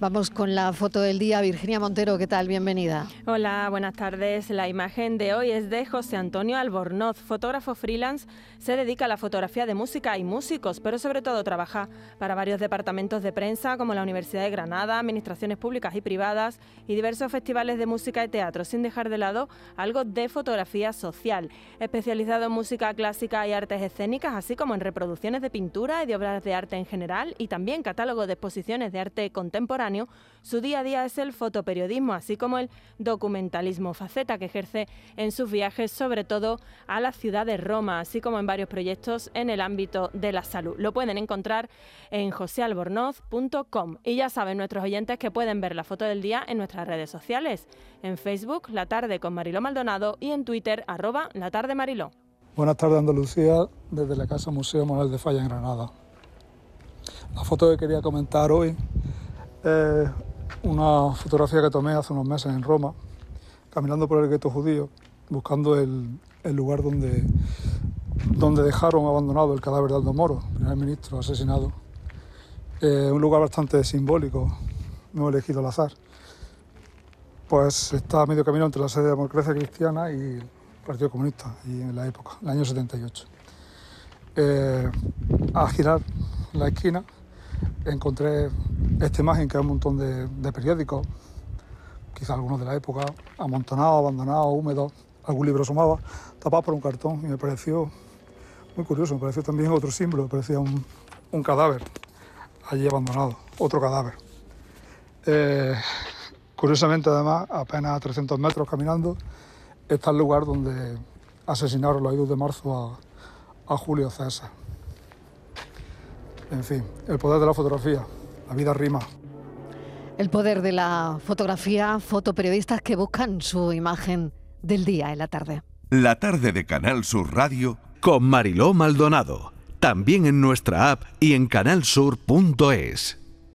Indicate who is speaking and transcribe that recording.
Speaker 1: Vamos con la foto del día. Virginia Montero, ¿qué tal? Bienvenida.
Speaker 2: Hola, buenas tardes. La imagen de hoy es de José Antonio Albornoz, fotógrafo freelance. Se dedica a la fotografía de música y músicos, pero sobre todo trabaja para varios departamentos de prensa como la Universidad de Granada, administraciones públicas y privadas y diversos festivales de música y teatro, sin dejar de lado algo de fotografía social. Especializado en música clásica y artes escénicas, así como en reproducciones de pintura y de obras de arte en general, y también catálogo de exposiciones de arte contemporáneo su día a día es el fotoperiodismo, así como el documentalismo, faceta que ejerce en sus viajes, sobre todo a la ciudad de Roma, así como en varios proyectos en el ámbito de la salud. Lo pueden encontrar en josealbornoz.com. Y ya saben nuestros oyentes que pueden ver la foto del día en nuestras redes sociales, en Facebook, La Tarde con Mariló Maldonado y en Twitter, arroba La Tarde Mariló.
Speaker 3: Buenas tardes Andalucía, desde la Casa Museo Manuel de Falla en Granada. La foto que quería comentar hoy es una fotografía que tomé hace unos meses en Roma, caminando por el gueto judío, buscando el, lugar donde, donde dejaron abandonado el cadáver de Aldo Moro, primer ministro asesinado. Eh, un lugar bastante simbólico, no elegido al azar. Pues está a medio camino entre la sede de democracia cristiana y el Partido Comunista, y en la época, el año 78. Eh, a girar la esquina encontré esta imagen que es un montón de, periódicos, quizás algunos de la época, amontonados, abandonados, húmedos, algún libro sumaba, tapado por un cartón y me pareció muy curioso, me pareció también otro símbolo, me parecía un, cadáver allí abandonado, otro cadáver. Eh, curiosamente además, apenas a 300 metros caminando, está el lugar donde asesinaron los 2 de marzo a Julio César. En fin, el poder de la fotografía, la vida rima.
Speaker 1: El poder de la fotografía, fotoperiodistas que buscan su imagen del día en la tarde.
Speaker 4: La tarde de Canal Sur Radio con Mariló Maldonado. También en nuestra app y en canalsur.es.